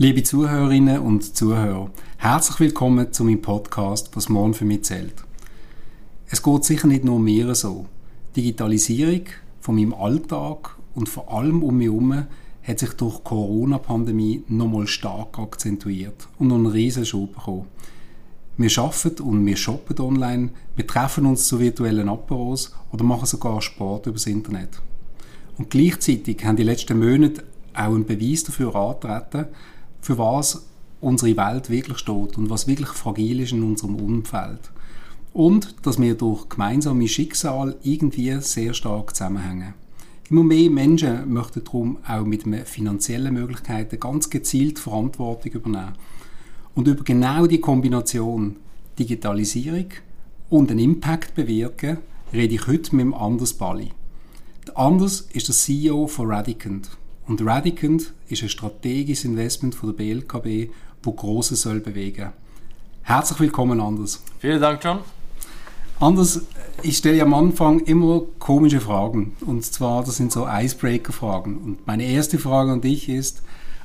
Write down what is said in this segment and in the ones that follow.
Liebe Zuhörerinnen und Zuhörer, herzlich willkommen zu meinem Podcast «Was morgen für mich zählt». Es geht sicher nicht nur mir so. Digitalisierung von meinem Alltag und vor allem um mich herum hat sich durch die Corona-Pandemie nochmal stark akzentuiert und einen riesen Schub bekommen. Wir arbeiten und wir shoppen online, wir treffen uns zu virtuellen Aperos oder machen sogar Sport übers Internet. Und gleichzeitig haben die letzten Monate auch einen Beweis dafür antreten, für was unsere Welt wirklich steht und was wirklich fragil ist in unserem Umfeld. Und dass wir durch gemeinsame Schicksal irgendwie sehr stark zusammenhängen. Immer mehr Menschen möchten darum auch mit finanziellen Möglichkeiten ganz gezielt Verantwortung übernehmen. Und über genau die Kombination Digitalisierung und einen Impact bewirken, rede ich heute mit dem Anders Bali. Der Anders ist der CEO von Radicant. Und Radicant ist ein strategisches Investment von der BLKB, wo Grosses soll bewegen. Herzlich willkommen, Anders. Vielen Dank, John. Anders, ich stelle am Anfang immer komische Fragen. Und zwar, das sind so Icebreaker-Fragen. Und meine erste Frage an dich ist,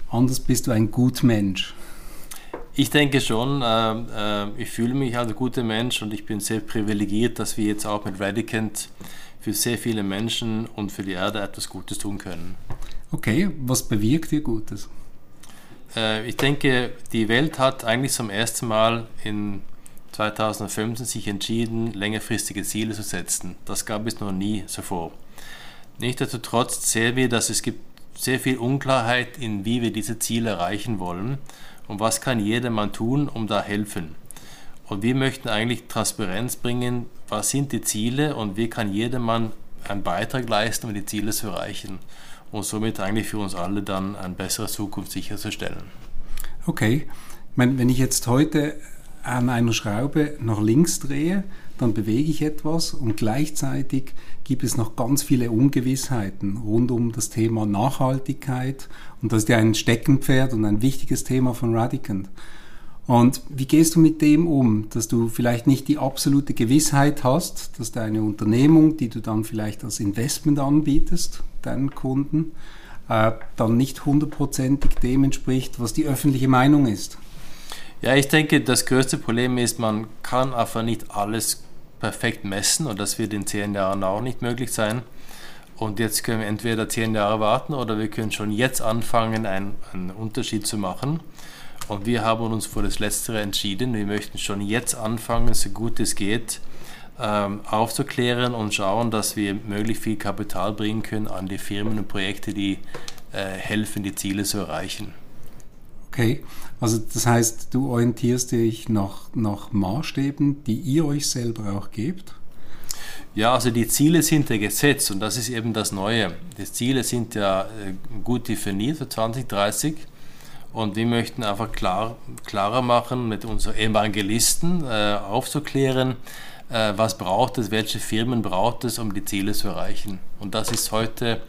Anders, bist du ein guter Mensch? Ich denke schon. Äh, äh, ich fühle mich als guter Mensch und ich bin sehr privilegiert, dass wir jetzt auch mit Radicant für sehr viele Menschen und für die Erde etwas Gutes tun können. Okay, was bewirkt ihr Gutes? Äh, ich denke, die Welt hat eigentlich zum ersten Mal in 2015 sich entschieden, längerfristige Ziele zu setzen. Das gab es noch nie zuvor. Nichtsdestotrotz sehen wir, dass es gibt sehr viel Unklarheit in, wie wir diese Ziele erreichen wollen und was kann jedermann tun, um da helfen. Und wir möchten eigentlich Transparenz bringen, was sind die Ziele und wie kann jedermann einen Beitrag leisten, um die Ziele zu erreichen und somit eigentlich für uns alle dann eine bessere Zukunft sicherzustellen. Okay, wenn ich jetzt heute an einer Schraube nach links drehe, dann bewege ich etwas und gleichzeitig gibt es noch ganz viele Ungewissheiten rund um das Thema Nachhaltigkeit und das ist ja ein Steckenpferd und ein wichtiges Thema von Radicant. Und wie gehst du mit dem um, dass du vielleicht nicht die absolute Gewissheit hast, dass deine Unternehmung, die du dann vielleicht als Investment anbietest, deinen Kunden, äh, dann nicht hundertprozentig dem entspricht, was die öffentliche Meinung ist? Ja, ich denke, das größte Problem ist, man kann einfach nicht alles perfekt messen und das wird in zehn Jahren auch nicht möglich sein. Und jetzt können wir entweder zehn Jahre warten oder wir können schon jetzt anfangen, einen, einen Unterschied zu machen. Und wir haben uns für das Letztere entschieden. Wir möchten schon jetzt anfangen, so gut es geht, aufzuklären und schauen, dass wir möglichst viel Kapital bringen können an die Firmen und Projekte, die äh, helfen, die Ziele zu erreichen. Okay, also das heißt, du orientierst dich nach, nach Maßstäben, die ihr euch selber auch gebt? Ja, also die Ziele sind ja gesetzt und das ist eben das Neue. Die Ziele sind ja äh, gut definiert für 2030 und wir möchten einfach klar, klarer machen, mit unseren Evangelisten äh, aufzuklären, was braucht es, welche Firmen braucht es, um die Ziele zu erreichen. Und das ist heute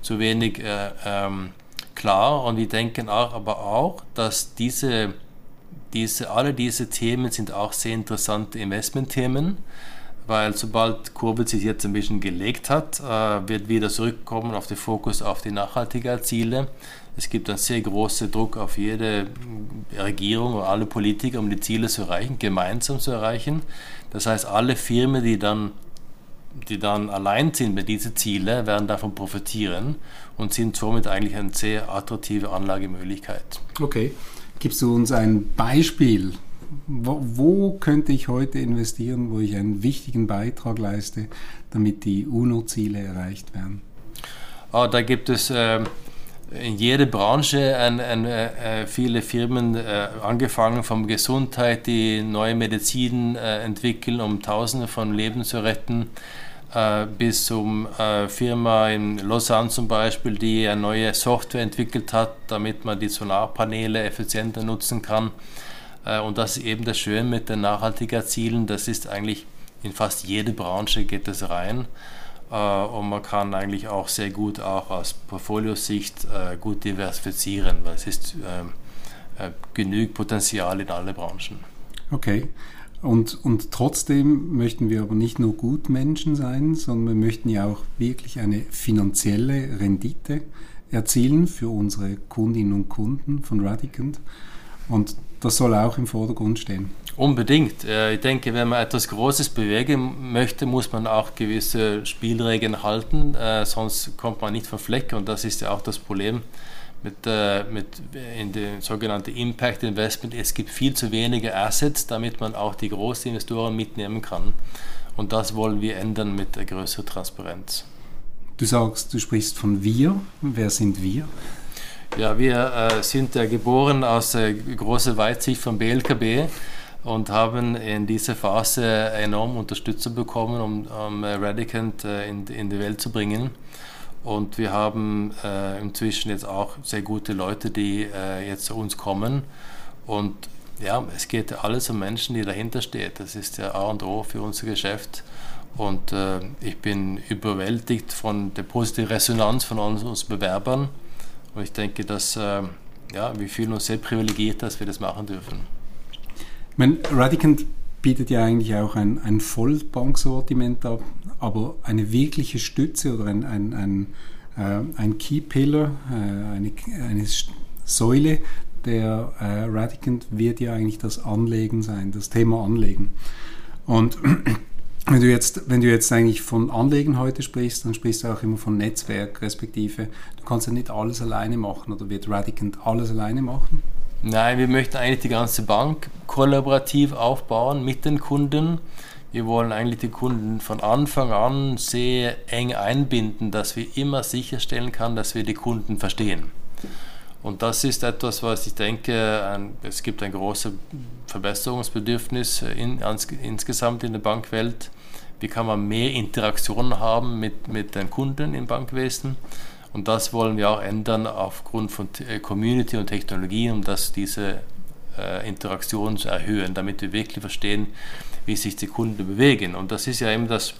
zu wenig äh, ähm, klar. Und wir denken auch, aber auch, dass diese, diese, alle diese Themen sind auch sehr interessante Investmentthemen weil sobald Kurve sich jetzt ein bisschen gelegt hat, äh, wird wieder zurückkommen auf den Fokus auf die Nachhaltigkeitsziele. Es gibt einen sehr großen Druck auf jede Regierung oder alle Politiker, um die Ziele zu erreichen, gemeinsam zu erreichen. Das heißt, alle Firmen, die dann, die dann allein sind mit diesen Zielen, werden davon profitieren und sind somit eigentlich eine sehr attraktive Anlagemöglichkeit. Okay. Gibst du uns ein Beispiel? Wo, wo könnte ich heute investieren, wo ich einen wichtigen Beitrag leiste, damit die UNO-Ziele erreicht werden? Oh, da gibt es äh, in jeder Branche ein, ein, äh, viele Firmen, äh, angefangen von Gesundheit, die neue Medizin äh, entwickeln, um Tausende von Leben zu retten, äh, bis zum äh, Firma in Lausanne zum Beispiel, die eine neue Software entwickelt hat, damit man die Solarpaneele effizienter nutzen kann. Äh, und das ist eben das Schöne mit den Nachhaltigkeitszielen, das ist eigentlich in fast jede Branche geht es rein. Äh, und man kann eigentlich auch sehr gut auch aus Portfoliosicht äh, gut diversifizieren, weil es ist ähm, äh, genügend Potenzial in alle Branchen. Okay. Und, und trotzdem möchten wir aber nicht nur Gutmenschen sein, sondern wir möchten ja auch wirklich eine finanzielle Rendite erzielen für unsere Kundinnen und Kunden von Radicant. Und das soll auch im Vordergrund stehen. Unbedingt. Ich denke, wenn man etwas Großes bewegen möchte, muss man auch gewisse Spielregeln halten, äh, sonst kommt man nicht vom Fleck und das ist ja auch das Problem mit, äh, mit in dem sogenannten Impact Investment. Es gibt viel zu wenige Assets, damit man auch die großen Investoren mitnehmen kann und das wollen wir ändern mit der größeren Transparenz. Du sagst, du sprichst von wir. Wer sind wir? Ja, wir äh, sind ja geboren aus äh, großer Weitsicht vom BLKB und haben in dieser Phase enorm Unterstützung bekommen, um, um Radicant äh, in, in die Welt zu bringen. Und wir haben äh, inzwischen jetzt auch sehr gute Leute, die äh, jetzt zu uns kommen. Und ja, es geht alles um Menschen, die dahinter stehen. Das ist der A und O für unser Geschäft. Und äh, ich bin überwältigt von der positiven Resonanz von unseren Bewerbern. Und ich denke, dass äh, ja, wir fühlen uns sehr privilegiert, dass wir das machen dürfen. Ich meine, Radicant bietet ja eigentlich auch ein, ein Vollbanksortiment ab, aber eine wirkliche Stütze oder ein, ein, ein, äh, ein Key Pillar, äh, eine, eine Säule der äh, Radicant wird ja eigentlich das Anlegen sein, das Thema Anlegen. Und wenn du jetzt, wenn du jetzt eigentlich von Anlegen heute sprichst, dann sprichst du auch immer von Netzwerk, respektive du kannst ja nicht alles alleine machen oder wird Radicant alles alleine machen? Nein, wir möchten eigentlich die ganze Bank kollaborativ aufbauen mit den Kunden. Wir wollen eigentlich die Kunden von Anfang an sehr eng einbinden, dass wir immer sicherstellen können, dass wir die Kunden verstehen. Und das ist etwas, was ich denke, ein, es gibt ein großes Verbesserungsbedürfnis in, insgesamt in der Bankwelt. Wie kann man mehr Interaktion haben mit, mit den Kunden im Bankwesen? Und das wollen wir auch ändern aufgrund von äh, Community und Technologie, um das, diese äh, Interaktion zu erhöhen, damit wir wirklich verstehen, wie sich die Kunden bewegen. Und das ist ja eben das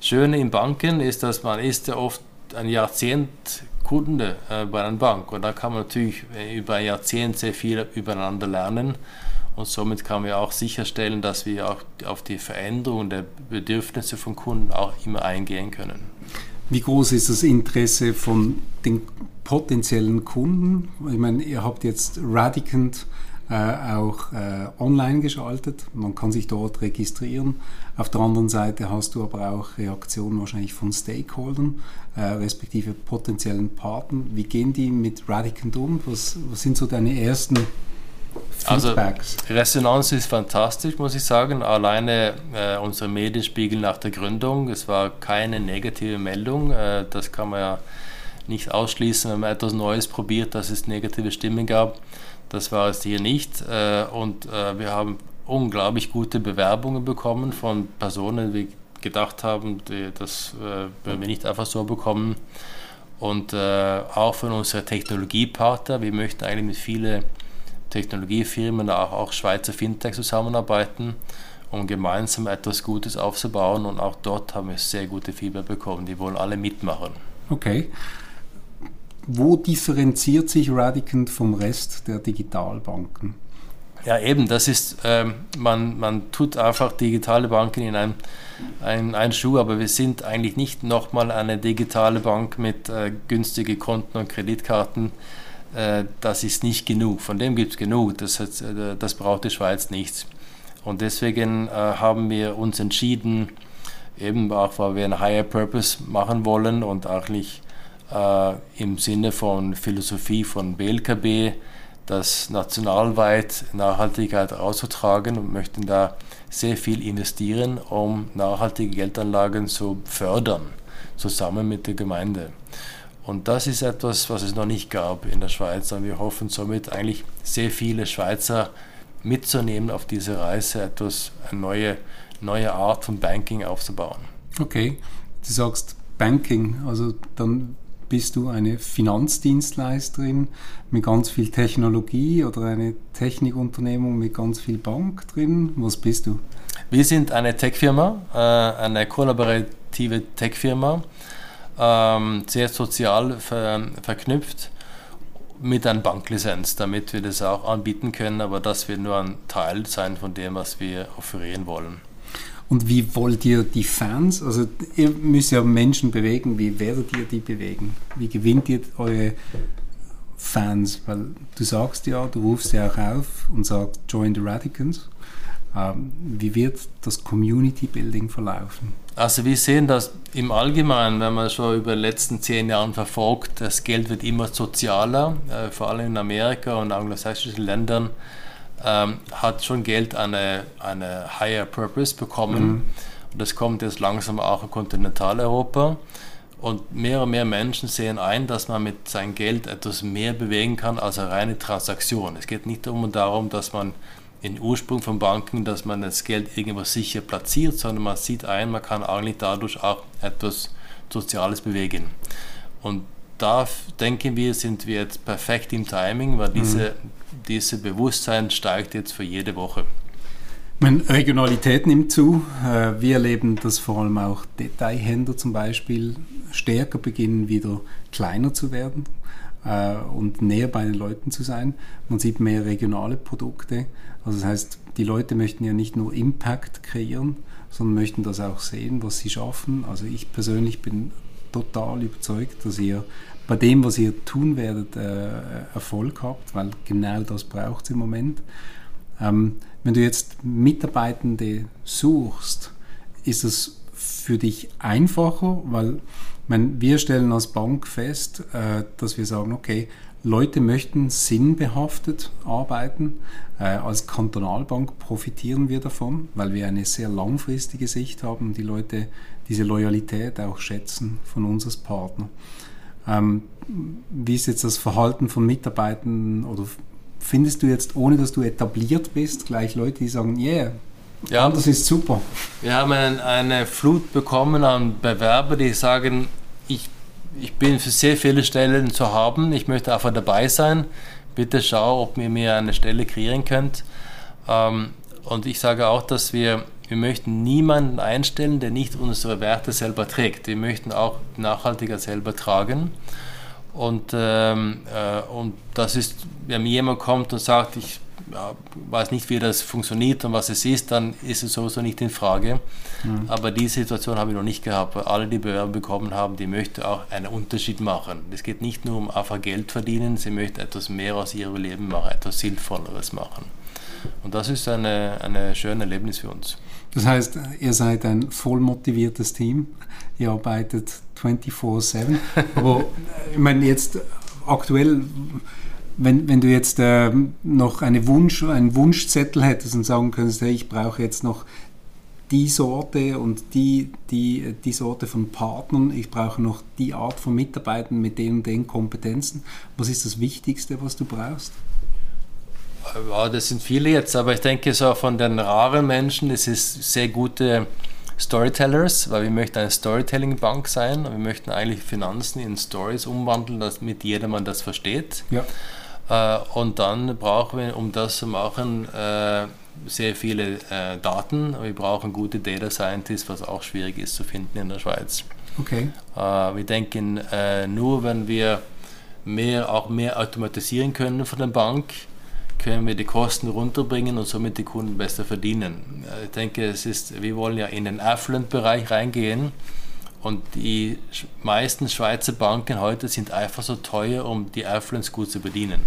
Schöne in Banken, ist, dass man ist ja oft ein Jahrzehnt Kunde äh, bei einer Bank. Und da kann man natürlich äh, über ein Jahrzehnt sehr viel übereinander lernen. Und somit kann man auch sicherstellen, dass wir auch auf die Veränderung der Bedürfnisse von Kunden auch immer eingehen können. Wie groß ist das Interesse von den potenziellen Kunden? Ich meine, ihr habt jetzt Radicant äh, auch äh, online geschaltet. Man kann sich dort registrieren. Auf der anderen Seite hast du aber auch Reaktionen wahrscheinlich von Stakeholdern, äh, respektive potenziellen Partnern. Wie gehen die mit Radicant um? Was, was sind so deine ersten Feedbacks? Also Resonanz ist fantastisch, muss ich sagen. Alleine äh, unsere Medienspiegel nach der Gründung, es war keine negative Meldung. Äh, das kann man ja nicht ausschließen, wenn man etwas Neues probiert, dass es negative Stimmen gab. Das war es hier nicht. Äh, und äh, wir haben unglaublich gute Bewerbungen bekommen von Personen, die gedacht haben, die, das äh, werden wir nicht einfach so bekommen. Und auch von unseren Technologiepartner. Wir möchten eigentlich mit vielen Technologiefirmen, auch, auch Schweizer Fintech zusammenarbeiten, um gemeinsam etwas Gutes aufzubauen. Und auch dort haben wir sehr gute Feedback bekommen. Die wollen alle mitmachen. Okay. Wo differenziert sich Radicant vom Rest der Digitalbanken? Ja, eben, das ist, ähm, man, man tut einfach digitale Banken in einen, einen, einen Schuh, aber wir sind eigentlich nicht nochmal eine digitale Bank mit äh, günstigen Konten und Kreditkarten. Äh, das ist nicht genug, von dem gibt es genug, das, hat, äh, das braucht die Schweiz nicht. Und deswegen äh, haben wir uns entschieden, eben auch weil wir einen Higher Purpose machen wollen und eigentlich äh, im Sinne von Philosophie von BLKB, das nationalweit Nachhaltigkeit auszutragen und möchten da sehr viel investieren, um nachhaltige Geldanlagen zu fördern, zusammen mit der Gemeinde. Und das ist etwas, was es noch nicht gab in der Schweiz. Und wir hoffen somit eigentlich sehr viele Schweizer mitzunehmen auf diese Reise, etwas, eine neue, neue Art von Banking aufzubauen. Okay, du sagst Banking, also dann bist du eine Finanzdienstleisterin mit ganz viel Technologie oder eine Technikunternehmung mit ganz viel Bank drin? Was bist du? Wir sind eine Tech-Firma, äh, eine kollaborative Tech-Firma, ähm, sehr sozial verknüpft mit einer Banklizenz, damit wir das auch anbieten können, aber das wird nur ein Teil sein von dem, was wir offerieren wollen. Und wie wollt ihr die Fans, also ihr müsst ja Menschen bewegen, wie werdet ihr die bewegen? Wie gewinnt ihr eure Fans? Weil du sagst ja, du rufst ja auch auf und sagst, join the Radicans. Ähm, wie wird das Community Building verlaufen? Also wir sehen das im Allgemeinen, wenn man schon über die letzten zehn Jahre verfolgt, das Geld wird immer sozialer, äh, vor allem in Amerika und anglosächsischen Ländern ähm, hat schon Geld eine, eine higher purpose bekommen. Mhm. Und das kommt jetzt langsam auch in Kontinentaleuropa. Und mehr und mehr Menschen sehen ein, dass man mit seinem Geld etwas mehr bewegen kann als eine reine Transaktion. Es geht nicht um darum, dass man in Ursprung von Banken, dass man das Geld irgendwo sicher platziert, sondern man sieht ein, man kann eigentlich dadurch auch etwas Soziales bewegen. Und da denken wir, sind wir jetzt perfekt im Timing, weil diese, mhm. dieses Bewusstsein steigt jetzt für jede Woche. Meine Regionalität nimmt zu. Äh, wir erleben, dass vor allem auch Detailhändler zum Beispiel stärker beginnen, wieder kleiner zu werden äh, und näher bei den Leuten zu sein. Man sieht mehr regionale Produkte. Also das heißt, die Leute möchten ja nicht nur Impact kreieren, sondern möchten das auch sehen, was sie schaffen. Also ich persönlich bin total überzeugt, dass ihr bei dem, was ihr tun werdet, äh, Erfolg habt, weil genau das braucht es im Moment. Ähm, wenn du jetzt Mitarbeitende suchst, ist es für dich einfacher, weil meine, wir stellen als Bank fest, äh, dass wir sagen, okay, Leute möchten sinnbehaftet arbeiten. Äh, als Kantonalbank profitieren wir davon, weil wir eine sehr langfristige Sicht haben die Leute diese Loyalität auch schätzen von uns als Partner. Ähm, wie ist jetzt das Verhalten von Mitarbeitern oder findest du jetzt, ohne dass du etabliert bist, gleich Leute, die sagen, yeah, ja, das ist super. Wir haben eine Flut bekommen an Bewerber, die sagen, ich, bin für sehr viele Stellen zu haben, ich möchte einfach dabei sein. Bitte schau, ob ihr mir eine Stelle kreieren könnt. Ähm, und ich sage auch, dass wir, wir möchten niemanden einstellen, der nicht unsere Werte selber trägt. Wir möchten auch nachhaltiger selber tragen. Und, ähm, äh, und das ist, wenn jemand kommt und sagt, ich ja, weiß nicht, wie das funktioniert und was es ist, dann ist es sowieso nicht in Frage. Mhm. Aber die Situation habe ich noch nicht gehabt, weil alle, die Bewerbung bekommen haben, die möchten auch einen Unterschied machen. Es geht nicht nur um einfach Geld verdienen, sie möchten etwas mehr aus ihrem Leben machen, etwas Sinnvolleres machen. Und das ist ein eine schönes Erlebnis für uns. Das heißt, ihr seid ein voll motiviertes Team, ihr arbeitet 24-7. Aber ich meine, jetzt aktuell wenn, wenn du jetzt äh, noch eine Wunsch, einen Wunschzettel hättest und sagen könntest, hey, ich brauche jetzt noch die Sorte und die, die, die Sorte von Partnern, ich brauche noch die Art von Mitarbeitern mit den und den Kompetenzen. Was ist das Wichtigste, was du brauchst? Ja, das sind viele jetzt, aber ich denke so von den raren Menschen, es ist sehr gute Storytellers, weil wir möchten eine Storytelling-Bank sein und wir möchten eigentlich Finanzen in Stories umwandeln, damit jedermann das versteht. Ja. Äh, und dann brauchen wir, um das zu machen, äh, sehr viele äh, Daten. Wir brauchen gute Data Scientists, was auch schwierig ist zu finden in der Schweiz. Okay. wir denken, nur wenn wir mehr, auch mehr automatisieren können von der Bank, können wir die Kosten runterbringen und somit die Kunden besser verdienen. Ich denke, es ist, wir wollen ja in den Affluent-Bereich reingehen und die meisten Schweizer Banken heute sind einfach so teuer, um die Affluents gut zu bedienen.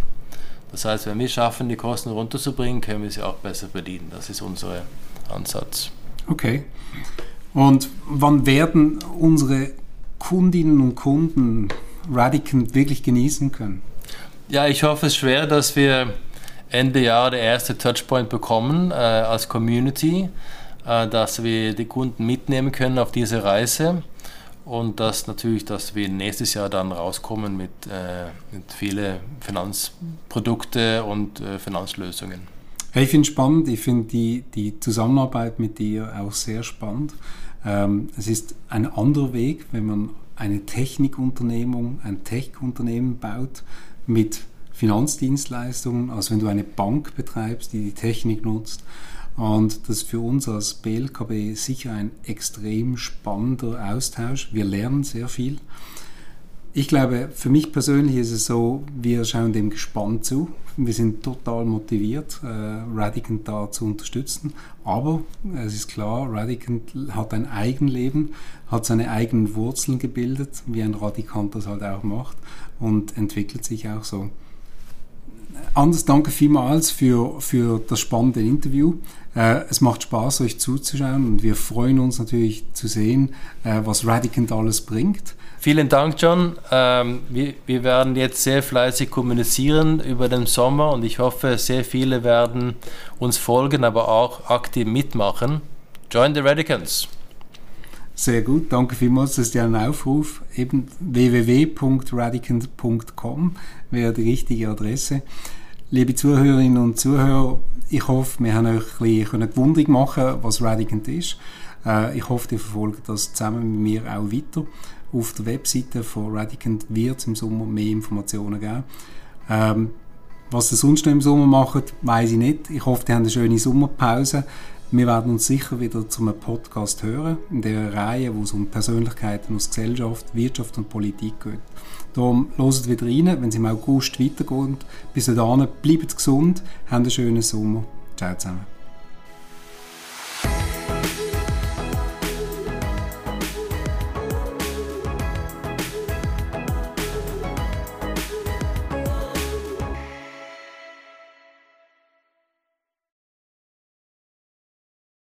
Das heißt, wenn wir schaffen, die Kosten runterzubringen, können wir sie auch besser verdienen. Das ist unser Ansatz. Okay. Und wann werden unsere Kundinnen und Kunden Radicant wirklich genießen können? Ja, ich hoffe es schwer, dass wir Ende Jahr der erste Touchpoint bekommen äh, als Community, äh, dass wir die Kunden mitnehmen können auf diese Reise und dass natürlich, dass wir nächstes Jahr dann rauskommen mit, äh, mit vielen Finanzprodukte und äh, Finanzlösungen. ich finde es spannend, ich finde die, die Zusammenarbeit mit dir auch sehr spannend. Ähm, es ist ein anderer Weg, wenn man eine Technikunternehmung, ein Tech-Unternehmen baut mit Finanzdienstleistungen, als wenn du eine Bank betreibst, die die Technik nutzt und das ist für uns als BLKB sicher ein extrem spannender Austausch. Wir lernen sehr viel. Ich glaube, für mich persönlich ist es so, wir schauen dem gespannt zu. Wir sind total motiviert, äh, Radicant da zu unterstützen. Aber es ist klar, Radicant hat ein Eigenleben, hat seine eigenen Wurzeln gebildet, wie ein Radikant das halt auch macht und entwickelt sich auch so. Anders danke vielmals für, für das spannende Interview. Äh, es macht Spaß, euch zuzuschauen und wir freuen uns natürlich zu sehen, äh, was Radicant alles bringt. Vielen Dank, John. Ähm, wir, wir, werden jetzt sehr fleißig kommunizieren über den Sommer und ich hoffe, sehr viele werden uns folgen, aber auch aktiv mitmachen. Join the Radicants. Sehr gut, danke vielmals. Das ist ja ein Aufruf. Eben www.radicant.com wäre die richtige Adresse. Liebe Zuhörerinnen und Zuhörer, ich hoffe, wir haben euch ein bisschen gewundrig machen was Radicant ist. Äh, ich hoffe, ihr verfolgt das zusammen mit mir auch weiter. Auf der Webseite von Radicant wird es im Sommer mehr Informationen geben. Ähm, was ihr sonst noch im Sommer macht, weiß ich nicht. Ich hoffe, ihr habt eine schöne Sommerpause. Wir werden uns sicher wieder zu einem Podcast hören, in der Reihe, wo es um Persönlichkeiten aus Gesellschaft, Wirtschaft und Politik geht. Darum hört wieder rein, wenn es im August weitergeht. Bis dahin, bleibt gesund, habt einen schönen Sommer. Ciao zusammen.